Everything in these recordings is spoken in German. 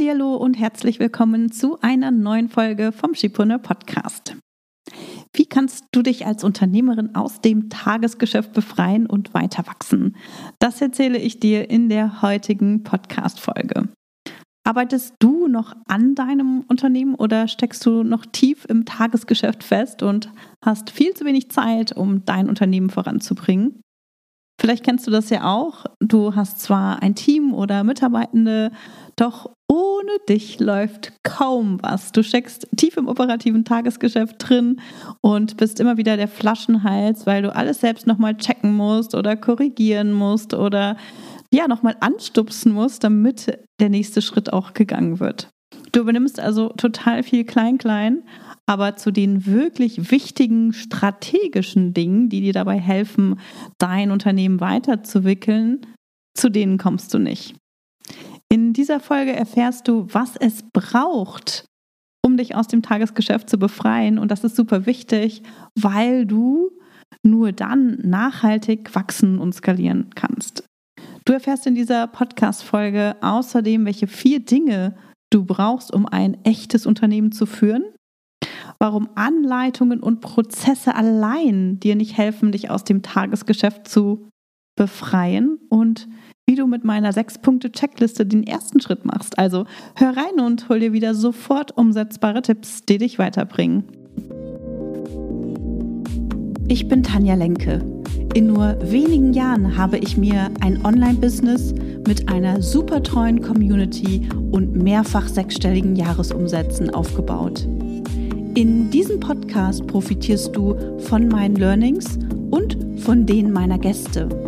Hallo und herzlich willkommen zu einer neuen Folge vom Schipone Podcast. Wie kannst du dich als Unternehmerin aus dem Tagesgeschäft befreien und weiter wachsen? Das erzähle ich dir in der heutigen Podcast-Folge. Arbeitest du noch an deinem Unternehmen oder steckst du noch tief im Tagesgeschäft fest und hast viel zu wenig Zeit, um dein Unternehmen voranzubringen? Vielleicht kennst du das ja auch. Du hast zwar ein Team oder Mitarbeitende, doch ohne dich läuft kaum was. Du steckst tief im operativen Tagesgeschäft drin und bist immer wieder der Flaschenhals, weil du alles selbst nochmal checken musst oder korrigieren musst oder ja, nochmal anstupsen musst, damit der nächste Schritt auch gegangen wird. Du übernimmst also total viel Klein-Klein aber zu den wirklich wichtigen strategischen Dingen, die dir dabei helfen, dein Unternehmen weiterzuwickeln, zu denen kommst du nicht. In dieser Folge erfährst du, was es braucht, um dich aus dem Tagesgeschäft zu befreien. Und das ist super wichtig, weil du nur dann nachhaltig wachsen und skalieren kannst. Du erfährst in dieser Podcast-Folge außerdem, welche vier Dinge du brauchst, um ein echtes Unternehmen zu führen warum Anleitungen und Prozesse allein dir nicht helfen, dich aus dem Tagesgeschäft zu befreien und wie du mit meiner Sechs-Punkte-Checkliste den ersten Schritt machst. Also hör rein und hol dir wieder sofort umsetzbare Tipps, die dich weiterbringen. Ich bin Tanja Lenke. In nur wenigen Jahren habe ich mir ein Online-Business mit einer super treuen Community und mehrfach sechsstelligen Jahresumsätzen aufgebaut. In diesem Podcast profitierst du von meinen Learnings und von denen meiner Gäste.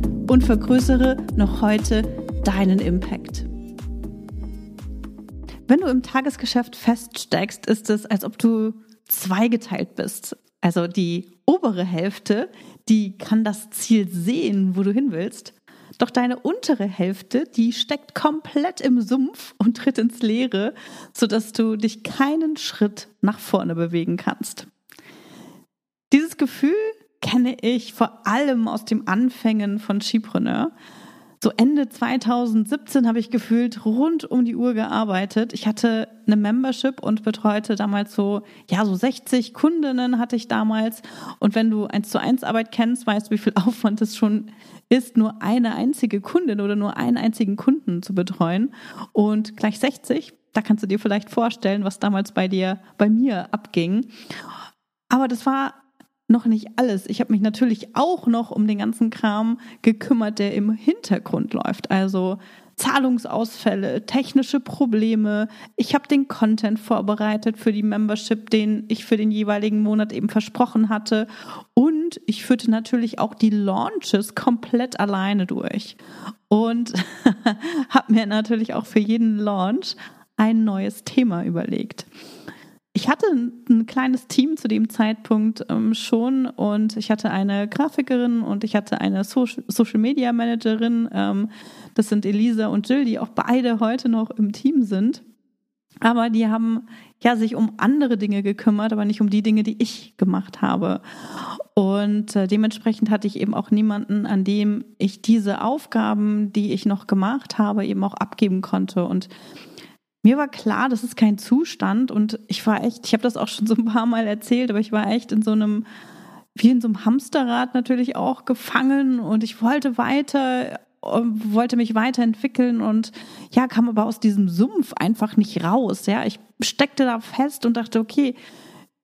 und vergrößere noch heute deinen Impact. Wenn du im Tagesgeschäft feststeckst, ist es, als ob du zweigeteilt bist. Also die obere Hälfte, die kann das Ziel sehen, wo du hin willst. Doch deine untere Hälfte, die steckt komplett im Sumpf und tritt ins Leere, sodass du dich keinen Schritt nach vorne bewegen kannst. Dieses Gefühl kenne ich vor allem aus dem Anfängen von Skipreneur. So Ende 2017 habe ich gefühlt rund um die Uhr gearbeitet. Ich hatte eine Membership und betreute damals so, ja, so 60 Kundinnen hatte ich damals. Und wenn du eins zu eins Arbeit kennst, weißt du, wie viel Aufwand es schon ist, nur eine einzige Kundin oder nur einen einzigen Kunden zu betreuen. Und gleich 60, da kannst du dir vielleicht vorstellen, was damals bei dir, bei mir abging. Aber das war noch nicht alles. Ich habe mich natürlich auch noch um den ganzen Kram gekümmert, der im Hintergrund läuft. Also Zahlungsausfälle, technische Probleme. Ich habe den Content vorbereitet für die Membership, den ich für den jeweiligen Monat eben versprochen hatte. Und ich führte natürlich auch die Launches komplett alleine durch. Und habe mir natürlich auch für jeden Launch ein neues Thema überlegt ich hatte ein kleines Team zu dem Zeitpunkt ähm, schon und ich hatte eine Grafikerin und ich hatte eine so Social Media Managerin. Ähm, das sind Elisa und Jill, die auch beide heute noch im Team sind. Aber die haben ja sich um andere Dinge gekümmert, aber nicht um die Dinge, die ich gemacht habe. Und äh, dementsprechend hatte ich eben auch niemanden, an dem ich diese Aufgaben, die ich noch gemacht habe, eben auch abgeben konnte. Und mir war klar, das ist kein Zustand und ich war echt, ich habe das auch schon so ein paar Mal erzählt, aber ich war echt in so einem, wie in so einem Hamsterrad natürlich auch gefangen und ich wollte weiter, wollte mich weiterentwickeln und ja, kam aber aus diesem Sumpf einfach nicht raus. Ja, ich steckte da fest und dachte, okay,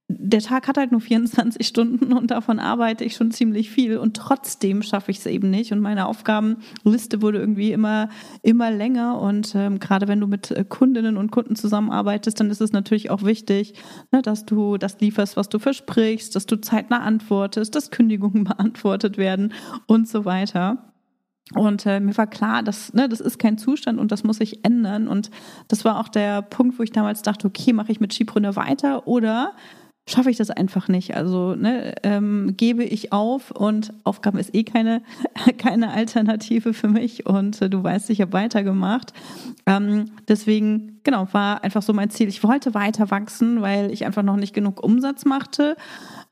der Tag hat halt nur 24 Stunden und davon arbeite ich schon ziemlich viel und trotzdem schaffe ich es eben nicht und meine Aufgabenliste wurde irgendwie immer immer länger und ähm, gerade wenn du mit äh, Kundinnen und Kunden zusammenarbeitest, dann ist es natürlich auch wichtig, ne, dass du das lieferst, was du versprichst, dass du zeitnah antwortest, dass Kündigungen beantwortet werden und so weiter. Und äh, mir war klar, dass, ne, das ist kein Zustand und das muss sich ändern. Und das war auch der Punkt, wo ich damals dachte, okay, mache ich mit Skipreneur weiter oder schaffe ich das einfach nicht. Also ne, ähm, gebe ich auf und Aufgaben ist eh keine, keine Alternative für mich und äh, du weißt, ich habe weitergemacht. Ähm, deswegen, genau, war einfach so mein Ziel. Ich wollte weiter wachsen, weil ich einfach noch nicht genug Umsatz machte.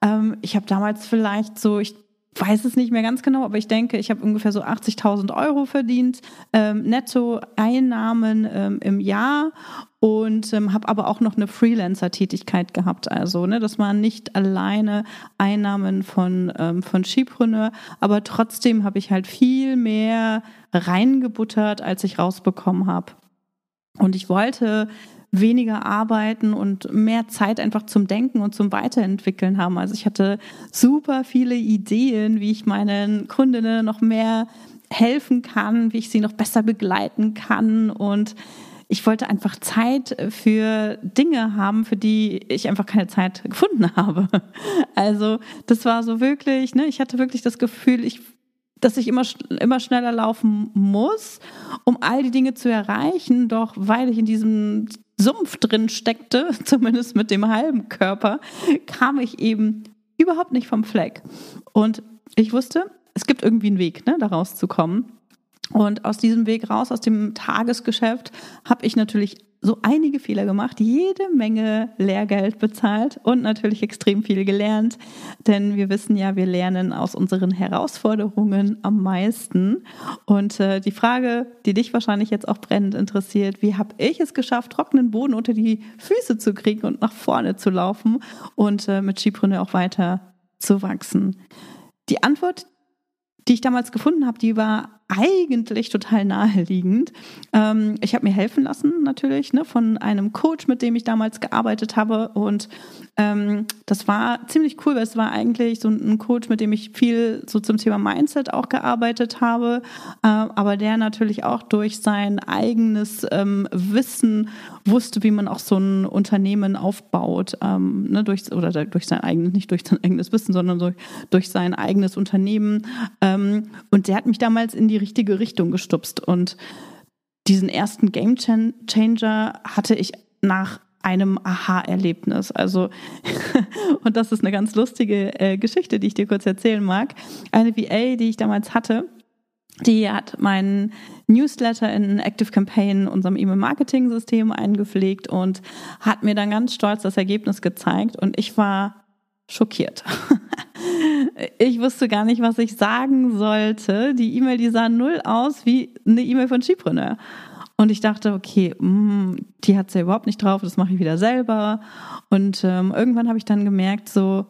Ähm, ich habe damals vielleicht so, ich weiß es nicht mehr ganz genau, aber ich denke, ich habe ungefähr so 80.000 Euro verdient, ähm, netto Einnahmen ähm, im Jahr und ähm, habe aber auch noch eine Freelancer-Tätigkeit gehabt. Also, ne, das waren nicht alleine Einnahmen von, ähm, von Skipreneur, aber trotzdem habe ich halt viel mehr reingebuttert, als ich rausbekommen habe. Und ich wollte weniger arbeiten und mehr Zeit einfach zum Denken und zum Weiterentwickeln haben. Also ich hatte super viele Ideen, wie ich meinen Kundinnen noch mehr helfen kann, wie ich sie noch besser begleiten kann und ich wollte einfach Zeit für Dinge haben, für die ich einfach keine Zeit gefunden habe. Also das war so wirklich, ne, ich hatte wirklich das Gefühl, ich dass ich immer, immer schneller laufen muss, um all die Dinge zu erreichen. Doch weil ich in diesem Sumpf drin steckte, zumindest mit dem halben Körper, kam ich eben überhaupt nicht vom Fleck. Und ich wusste, es gibt irgendwie einen Weg, ne, da rauszukommen. Und aus diesem Weg raus, aus dem Tagesgeschäft, habe ich natürlich so einige Fehler gemacht, jede Menge Lehrgeld bezahlt und natürlich extrem viel gelernt. Denn wir wissen ja, wir lernen aus unseren Herausforderungen am meisten. Und äh, die Frage, die dich wahrscheinlich jetzt auch brennend interessiert, wie habe ich es geschafft, trockenen Boden unter die Füße zu kriegen und nach vorne zu laufen und äh, mit Skipreneur auch weiter zu wachsen? Die Antwort, die ich damals gefunden habe, die war eigentlich total naheliegend. Ähm, ich habe mir helfen lassen natürlich ne, von einem Coach, mit dem ich damals gearbeitet habe und ähm, das war ziemlich cool, weil es war eigentlich so ein Coach, mit dem ich viel so zum Thema Mindset auch gearbeitet habe, äh, aber der natürlich auch durch sein eigenes ähm, Wissen wusste, wie man auch so ein Unternehmen aufbaut, ähm, ne, durch, oder durch sein eigenes, nicht durch sein eigenes Wissen, sondern durch, durch sein eigenes Unternehmen. Ähm, und der hat mich damals in die richtige Richtung gestupst. Und diesen ersten Game Changer hatte ich nach einem Aha-Erlebnis. Also, und das ist eine ganz lustige äh, Geschichte, die ich dir kurz erzählen mag. Eine VA, die ich damals hatte, die hat meinen Newsletter in Active Campaign, unserem E-Mail-Marketing-System, eingepflegt und hat mir dann ganz stolz das Ergebnis gezeigt. Und ich war schockiert. ich wusste gar nicht, was ich sagen sollte. Die E-Mail, die sah null aus wie eine E-Mail von Skipreneur. Und ich dachte, okay, mh, mm, die hat ja überhaupt nicht drauf, das mache ich wieder selber. Und ähm, irgendwann habe ich dann gemerkt, so,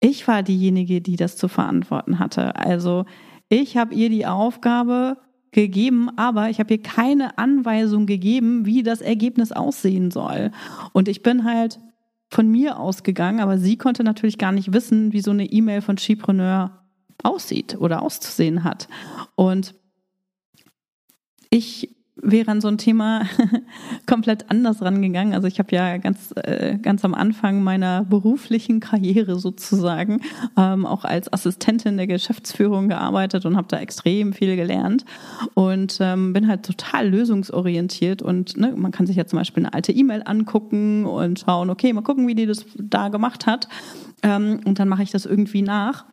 ich war diejenige, die das zu verantworten hatte. Also ich habe ihr die Aufgabe gegeben, aber ich habe ihr keine Anweisung gegeben, wie das Ergebnis aussehen soll. Und ich bin halt von mir ausgegangen, aber sie konnte natürlich gar nicht wissen, wie so eine E-Mail von Skipreneur aussieht oder auszusehen hat. Und ich wäre an so ein Thema komplett anders rangegangen. Also ich habe ja ganz, äh, ganz am Anfang meiner beruflichen Karriere sozusagen ähm, auch als Assistentin der Geschäftsführung gearbeitet und habe da extrem viel gelernt und ähm, bin halt total lösungsorientiert und ne, man kann sich ja zum Beispiel eine alte E-Mail angucken und schauen, okay, mal gucken, wie die das da gemacht hat ähm, und dann mache ich das irgendwie nach.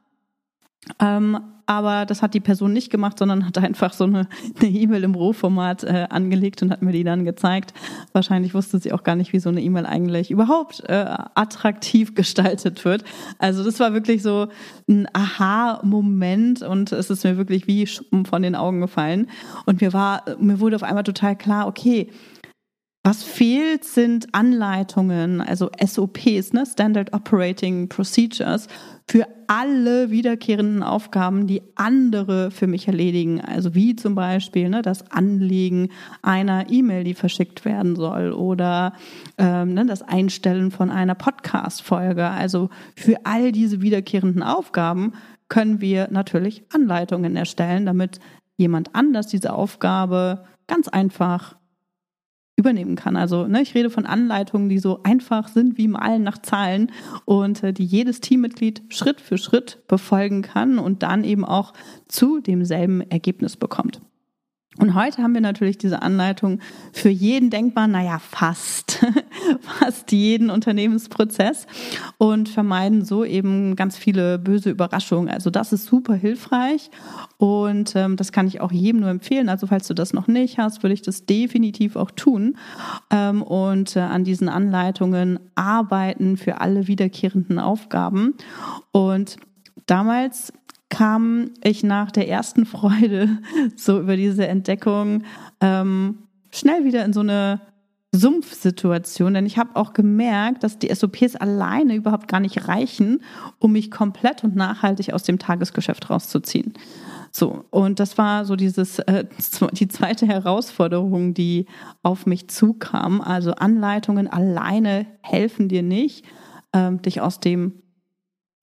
Ähm, aber das hat die Person nicht gemacht, sondern hat einfach so eine E-Mail im Rohformat äh, angelegt und hat mir die dann gezeigt. Wahrscheinlich wusste sie auch gar nicht, wie so eine E-Mail eigentlich überhaupt äh, attraktiv gestaltet wird. Also das war wirklich so ein Aha-Moment und es ist mir wirklich wie Schuppen von den Augen gefallen. Und mir war, mir wurde auf einmal total klar, okay, was fehlt, sind Anleitungen, also SOPs, ne? Standard Operating Procedures, für alle wiederkehrenden Aufgaben, die andere für mich erledigen. Also wie zum Beispiel ne, das Anlegen einer E-Mail, die verschickt werden soll oder ähm, ne, das Einstellen von einer Podcast-Folge. Also für all diese wiederkehrenden Aufgaben können wir natürlich Anleitungen erstellen, damit jemand anders diese Aufgabe ganz einfach übernehmen kann. Also ne, ich rede von Anleitungen, die so einfach sind wie Malen nach Zahlen und äh, die jedes Teammitglied Schritt für Schritt befolgen kann und dann eben auch zu demselben Ergebnis bekommt. Und heute haben wir natürlich diese Anleitung für jeden denkbar, naja, fast, fast jeden Unternehmensprozess und vermeiden so eben ganz viele böse Überraschungen. Also das ist super hilfreich und ähm, das kann ich auch jedem nur empfehlen. Also falls du das noch nicht hast, würde ich das definitiv auch tun ähm, und äh, an diesen Anleitungen arbeiten für alle wiederkehrenden Aufgaben. Und damals kam ich nach der ersten Freude so über diese Entdeckung ähm, schnell wieder in so eine Sumpfsituation, denn ich habe auch gemerkt, dass die SOPs alleine überhaupt gar nicht reichen, um mich komplett und nachhaltig aus dem Tagesgeschäft rauszuziehen. So, und das war so dieses, äh, die zweite Herausforderung, die auf mich zukam. Also Anleitungen alleine helfen dir nicht, ähm, dich aus dem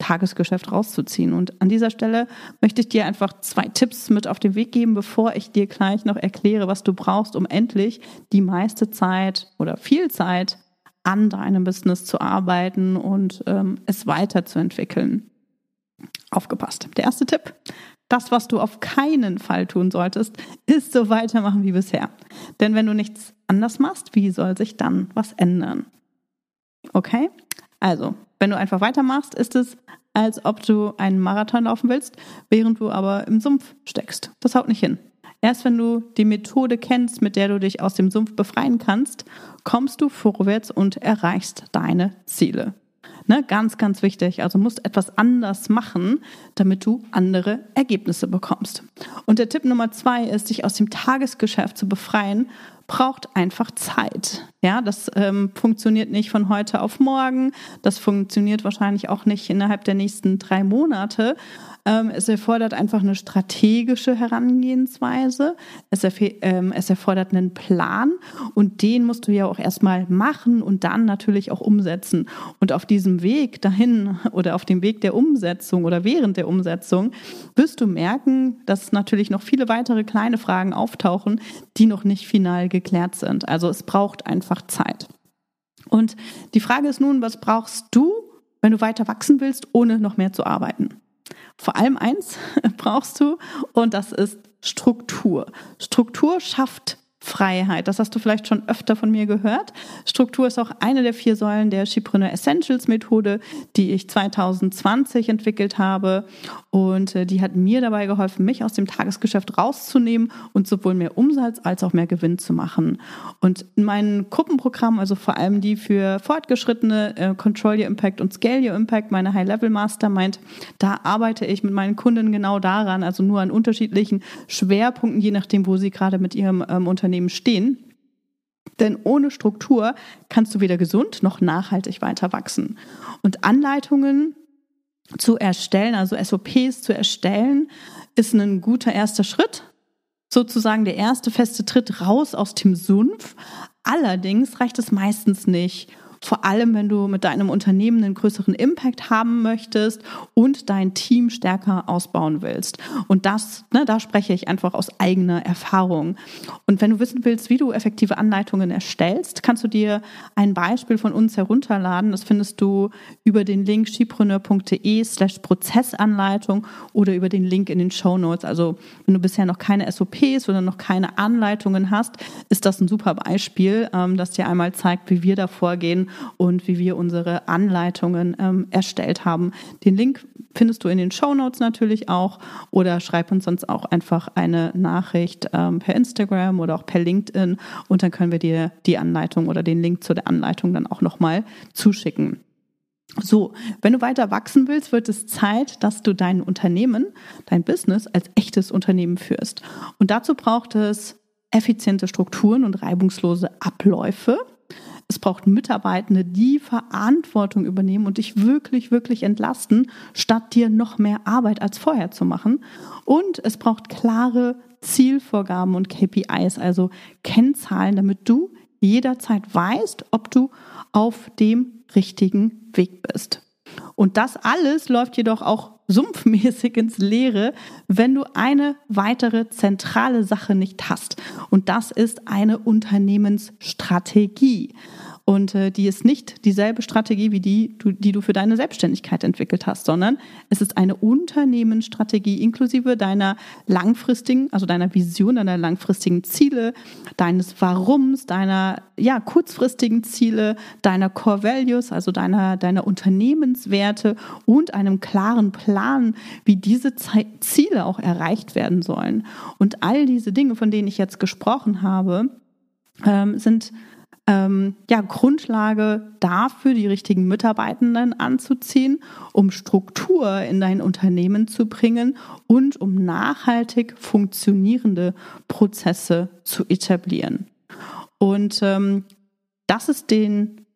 Tagesgeschäft rauszuziehen. Und an dieser Stelle möchte ich dir einfach zwei Tipps mit auf den Weg geben, bevor ich dir gleich noch erkläre, was du brauchst, um endlich die meiste Zeit oder viel Zeit an deinem Business zu arbeiten und ähm, es weiterzuentwickeln. Aufgepasst. Der erste Tipp. Das, was du auf keinen Fall tun solltest, ist so weitermachen wie bisher. Denn wenn du nichts anders machst, wie soll sich dann was ändern? Okay? Also, wenn du einfach weitermachst, ist es, als ob du einen Marathon laufen willst, während du aber im Sumpf steckst. Das haut nicht hin. Erst wenn du die Methode kennst, mit der du dich aus dem Sumpf befreien kannst, kommst du vorwärts und erreichst deine Ziele. Ne, ganz, ganz wichtig. Also musst etwas anders machen, damit du andere Ergebnisse bekommst. Und der Tipp Nummer zwei ist, dich aus dem Tagesgeschäft zu befreien braucht einfach Zeit. Ja, das ähm, funktioniert nicht von heute auf morgen. Das funktioniert wahrscheinlich auch nicht innerhalb der nächsten drei Monate. Ähm, es erfordert einfach eine strategische Herangehensweise. Es, ähm, es erfordert einen Plan und den musst du ja auch erstmal machen und dann natürlich auch umsetzen. Und auf diesem Weg dahin oder auf dem Weg der Umsetzung oder während der Umsetzung wirst du merken, dass natürlich noch viele weitere kleine Fragen auftauchen, die noch nicht final geklärt sind. Also es braucht einfach Zeit. Und die Frage ist nun, was brauchst du, wenn du weiter wachsen willst, ohne noch mehr zu arbeiten? Vor allem eins brauchst du und das ist Struktur. Struktur schafft Freiheit. Das hast du vielleicht schon öfter von mir gehört. Struktur ist auch eine der vier Säulen der Schipreneur Essentials Methode, die ich 2020 entwickelt habe. Und äh, die hat mir dabei geholfen, mich aus dem Tagesgeschäft rauszunehmen und sowohl mehr Umsatz als auch mehr Gewinn zu machen. Und in meinen Gruppenprogrammen, also vor allem die für Fortgeschrittene, äh, Control Your Impact und Scale Your Impact, meine High-Level Mastermind, da arbeite ich mit meinen Kunden genau daran, also nur an unterschiedlichen Schwerpunkten, je nachdem, wo sie gerade mit ihrem ähm, Unternehmen Unternehmen stehen. Denn ohne Struktur kannst du weder gesund noch nachhaltig weiter wachsen. Und Anleitungen zu erstellen, also SOPs zu erstellen, ist ein guter erster Schritt. Sozusagen der erste feste Tritt raus aus dem Sumpf. Allerdings reicht es meistens nicht, vor allem wenn du mit deinem Unternehmen einen größeren Impact haben möchtest und dein Team stärker ausbauen willst. Und das, ne, da spreche ich einfach aus eigener Erfahrung. Und wenn du wissen willst, wie du effektive Anleitungen erstellst, kannst du dir ein Beispiel von uns herunterladen. Das findest du über den Link skipreneur.de slash Prozessanleitung oder über den Link in den Show Notes. Also wenn du bisher noch keine SOPs oder noch keine Anleitungen hast, ist das ein super Beispiel, ähm, das dir einmal zeigt, wie wir da vorgehen und wie wir unsere Anleitungen ähm, erstellt haben. Den Link findest du in den Show Notes natürlich auch oder schreib uns sonst auch einfach eine Nachricht ähm, per Instagram oder auch per LinkedIn und dann können wir dir die Anleitung oder den Link zu der Anleitung dann auch nochmal zuschicken. So, wenn du weiter wachsen willst, wird es Zeit, dass du dein Unternehmen, dein Business als echtes Unternehmen führst. Und dazu braucht es effiziente Strukturen und reibungslose Abläufe. Es braucht Mitarbeitende, die Verantwortung übernehmen und dich wirklich, wirklich entlasten, statt dir noch mehr Arbeit als vorher zu machen. Und es braucht klare Zielvorgaben und KPIs, also Kennzahlen, damit du jederzeit weißt, ob du auf dem richtigen Weg bist. Und das alles läuft jedoch auch sumpfmäßig ins Leere, wenn du eine weitere zentrale Sache nicht hast. Und das ist eine Unternehmensstrategie. Und äh, die ist nicht dieselbe Strategie wie die, du, die du für deine Selbstständigkeit entwickelt hast, sondern es ist eine Unternehmensstrategie inklusive deiner langfristigen, also deiner Vision, deiner langfristigen Ziele, deines Warums, deiner ja, kurzfristigen Ziele, deiner Core Values, also deiner, deiner Unternehmenswerte und einem klaren Plan, wie diese Ziele auch erreicht werden sollen. Und all diese Dinge, von denen ich jetzt gesprochen habe, ähm, sind ähm, ja, Grundlage dafür, die richtigen Mitarbeitenden anzuziehen, um Struktur in dein Unternehmen zu bringen und um nachhaltig funktionierende Prozesse zu etablieren. Und ähm, das ist den,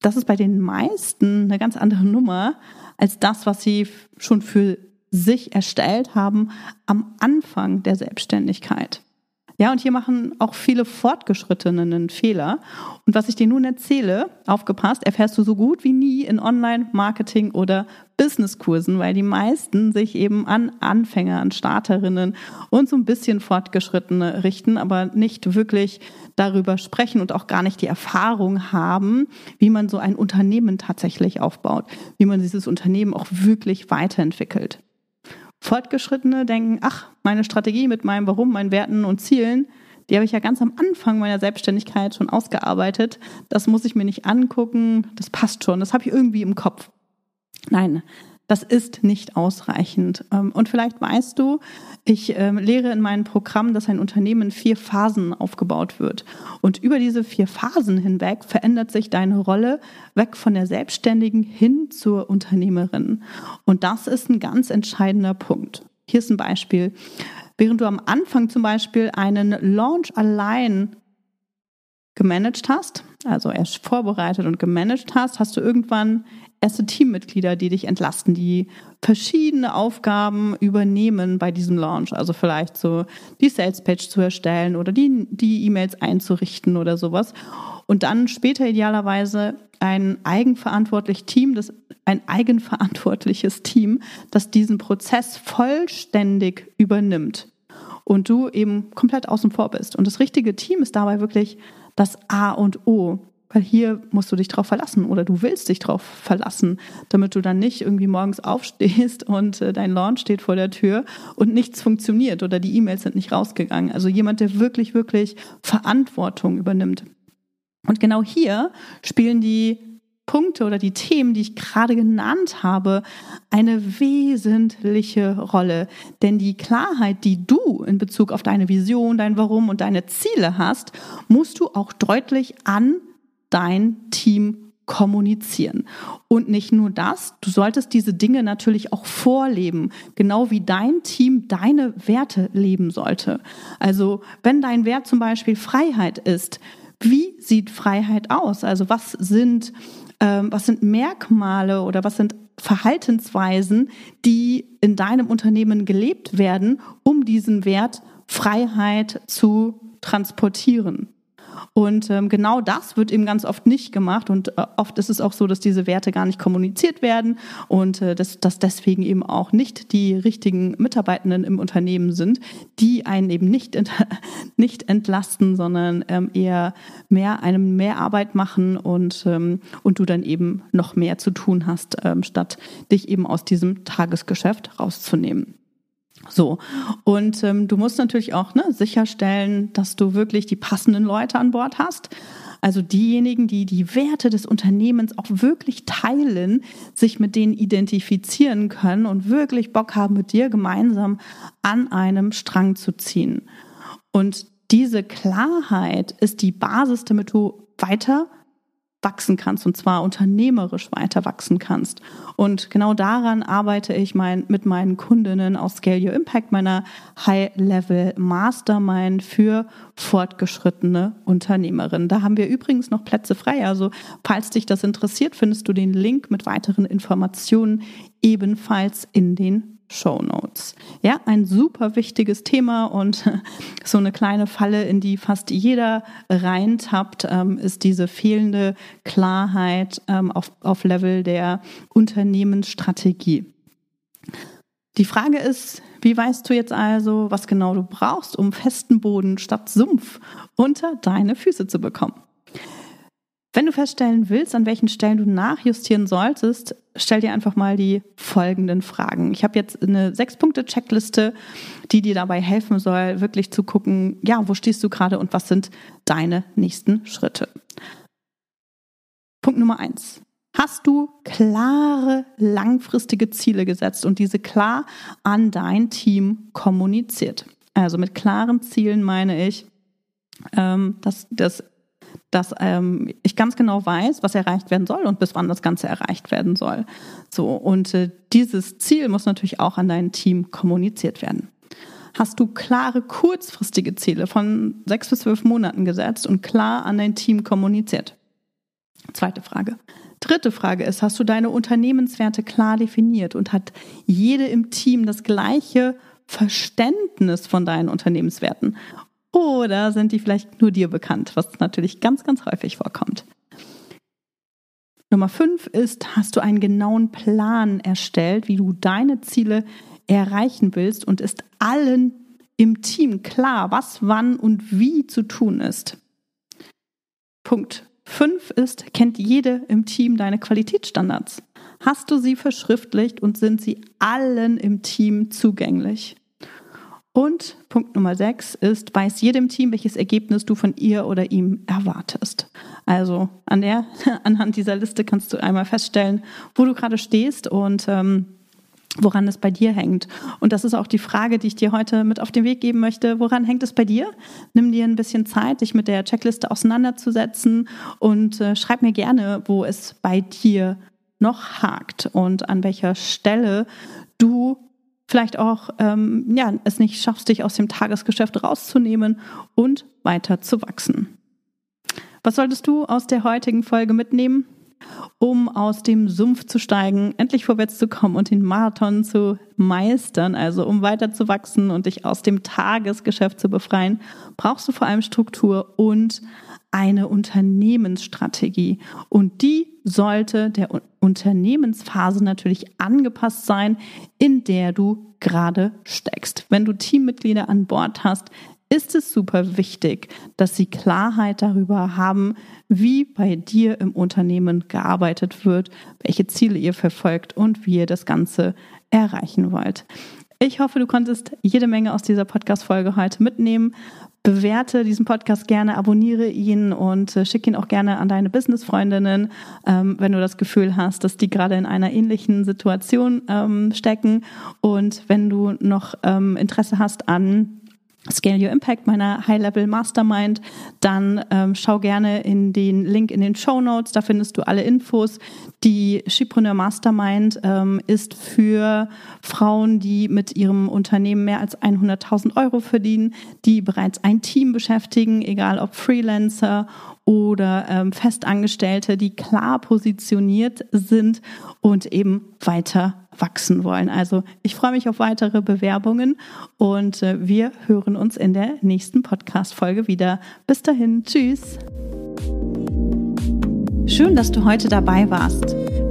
das ist bei den meisten eine ganz andere Nummer als das, was sie schon für sich erstellt haben am Anfang der Selbstständigkeit. Ja, und hier machen auch viele Fortgeschrittene einen Fehler. Und was ich dir nun erzähle, aufgepasst, erfährst du so gut wie nie in Online-Marketing oder Businesskursen, weil die meisten sich eben an Anfänger, an Starterinnen und so ein bisschen Fortgeschrittene richten, aber nicht wirklich darüber sprechen und auch gar nicht die Erfahrung haben, wie man so ein Unternehmen tatsächlich aufbaut, wie man dieses Unternehmen auch wirklich weiterentwickelt. Fortgeschrittene denken, ach, meine Strategie mit meinem Warum, meinen Werten und Zielen, die habe ich ja ganz am Anfang meiner Selbstständigkeit schon ausgearbeitet. Das muss ich mir nicht angucken, das passt schon, das habe ich irgendwie im Kopf. Nein, das ist nicht ausreichend. Ähm, und vielleicht weißt du, ich ähm, lehre in meinem Programm, dass ein Unternehmen in vier Phasen aufgebaut wird. Und über diese vier Phasen hinweg verändert sich deine Rolle weg von der Selbstständigen hin zur Unternehmerin. Und das ist ein ganz entscheidender Punkt. Hier ist ein Beispiel. Während du am Anfang zum Beispiel einen Launch allein gemanagt hast, also erst vorbereitet und gemanagt hast, hast du irgendwann erste Teammitglieder, die dich entlasten, die verschiedene Aufgaben übernehmen bei diesem Launch. Also vielleicht so die Salespage zu erstellen oder die, die E-Mails einzurichten oder sowas. Und dann später idealerweise ein eigenverantwortliches Team, das, ein eigenverantwortliches Team, das diesen Prozess vollständig übernimmt und du eben komplett außen vor bist. Und das richtige Team ist dabei wirklich das A und O. Weil hier musst du dich drauf verlassen oder du willst dich drauf verlassen, damit du dann nicht irgendwie morgens aufstehst und äh, dein Launch steht vor der Tür und nichts funktioniert oder die E-Mails sind nicht rausgegangen. Also jemand, der wirklich, wirklich Verantwortung übernimmt. Und genau hier spielen die Punkte oder die Themen, die ich gerade genannt habe, eine wesentliche Rolle. Denn die Klarheit, die du in Bezug auf deine Vision, dein Warum und deine Ziele hast, musst du auch deutlich an dein Team kommunizieren. Und nicht nur das, du solltest diese Dinge natürlich auch vorleben, genau wie dein Team deine Werte leben sollte. Also wenn dein Wert zum Beispiel Freiheit ist, wie sieht Freiheit aus? Also was sind, ähm, was sind Merkmale oder was sind Verhaltensweisen, die in deinem Unternehmen gelebt werden, um diesen Wert Freiheit zu transportieren? Und ähm, genau das wird eben ganz oft nicht gemacht. Und äh, oft ist es auch so, dass diese Werte gar nicht kommuniziert werden und äh, dass, dass deswegen eben auch nicht die richtigen Mitarbeitenden im Unternehmen sind, die einen eben nicht, nicht entlasten, sondern ähm, eher mehr einem mehr Arbeit machen und, ähm, und du dann eben noch mehr zu tun hast, ähm, statt dich eben aus diesem Tagesgeschäft rauszunehmen. So, und ähm, du musst natürlich auch ne, sicherstellen, dass du wirklich die passenden Leute an Bord hast. Also diejenigen, die die Werte des Unternehmens auch wirklich teilen, sich mit denen identifizieren können und wirklich Bock haben, mit dir gemeinsam an einem Strang zu ziehen. Und diese Klarheit ist die Basis, damit du weiter wachsen kannst und zwar unternehmerisch weiter wachsen kannst. Und genau daran arbeite ich mein, mit meinen Kundinnen aus Scale Your Impact, meiner High-Level Mastermind für fortgeschrittene Unternehmerinnen. Da haben wir übrigens noch Plätze frei. Also falls dich das interessiert, findest du den Link mit weiteren Informationen ebenfalls in den Show Notes. Ja, ein super wichtiges Thema und so eine kleine Falle, in die fast jeder reintappt, ähm, ist diese fehlende Klarheit ähm, auf, auf Level der Unternehmensstrategie. Die Frage ist, wie weißt du jetzt also, was genau du brauchst, um festen Boden statt Sumpf unter deine Füße zu bekommen? Wenn du feststellen willst, an welchen Stellen du nachjustieren solltest, stell dir einfach mal die folgenden Fragen. Ich habe jetzt eine Sechs-Punkte-Checkliste, die dir dabei helfen soll, wirklich zu gucken, ja, wo stehst du gerade und was sind deine nächsten Schritte. Punkt Nummer eins. Hast du klare, langfristige Ziele gesetzt und diese klar an dein Team kommuniziert? Also mit klaren Zielen meine ich, ähm, dass, dass dass ähm, ich ganz genau weiß, was erreicht werden soll und bis wann das Ganze erreicht werden soll. So, und äh, dieses Ziel muss natürlich auch an dein Team kommuniziert werden. Hast du klare kurzfristige Ziele von sechs bis zwölf Monaten gesetzt und klar an dein Team kommuniziert? Zweite Frage. Dritte Frage ist, hast du deine Unternehmenswerte klar definiert und hat jede im Team das gleiche Verständnis von deinen Unternehmenswerten? Oder sind die vielleicht nur dir bekannt, was natürlich ganz, ganz häufig vorkommt. Nummer fünf ist, hast du einen genauen Plan erstellt, wie du deine Ziele erreichen willst und ist allen im Team klar, was, wann und wie zu tun ist. Punkt fünf ist, kennt jede im Team deine Qualitätsstandards? Hast du sie verschriftlicht und sind sie allen im Team zugänglich? Und Punkt Nummer sechs ist, weiß jedem Team, welches Ergebnis du von ihr oder ihm erwartest. Also an der, anhand dieser Liste kannst du einmal feststellen, wo du gerade stehst und ähm, woran es bei dir hängt. Und das ist auch die Frage, die ich dir heute mit auf den Weg geben möchte. Woran hängt es bei dir? Nimm dir ein bisschen Zeit, dich mit der Checkliste auseinanderzusetzen und äh, schreib mir gerne, wo es bei dir noch hakt und an welcher Stelle du vielleicht auch ähm, ja, es nicht schaffst, dich aus dem Tagesgeschäft rauszunehmen und weiter zu wachsen. Was solltest du aus der heutigen Folge mitnehmen, um aus dem Sumpf zu steigen, endlich vorwärts zu kommen und den Marathon zu meistern, also um weiter zu wachsen und dich aus dem Tagesgeschäft zu befreien, brauchst du vor allem Struktur und eine Unternehmensstrategie. Und die sollte der Unternehmensphase natürlich angepasst sein, in der du gerade steckst. Wenn du Teammitglieder an Bord hast, ist es super wichtig, dass sie Klarheit darüber haben, wie bei dir im Unternehmen gearbeitet wird, welche Ziele ihr verfolgt und wie ihr das Ganze erreichen wollt. Ich hoffe, du konntest jede Menge aus dieser Podcast-Folge heute mitnehmen bewerte diesen Podcast gerne, abonniere ihn und äh, schick ihn auch gerne an deine Business-Freundinnen, ähm, wenn du das Gefühl hast, dass die gerade in einer ähnlichen Situation ähm, stecken. Und wenn du noch ähm, Interesse hast an Scale Your Impact, meiner High-Level Mastermind, dann ähm, schau gerne in den Link in den Show Notes. Da findest du alle Infos. Die Shipreneur Mastermind ähm, ist für Frauen, die mit ihrem Unternehmen mehr als 100.000 Euro verdienen, die bereits ein Team beschäftigen, egal ob Freelancer oder ähm, Festangestellte, die klar positioniert sind und eben weiter wachsen wollen. Also ich freue mich auf weitere Bewerbungen und äh, wir hören uns in der nächsten Podcast-Folge wieder. Bis dahin, tschüss. Schön, dass du heute dabei warst.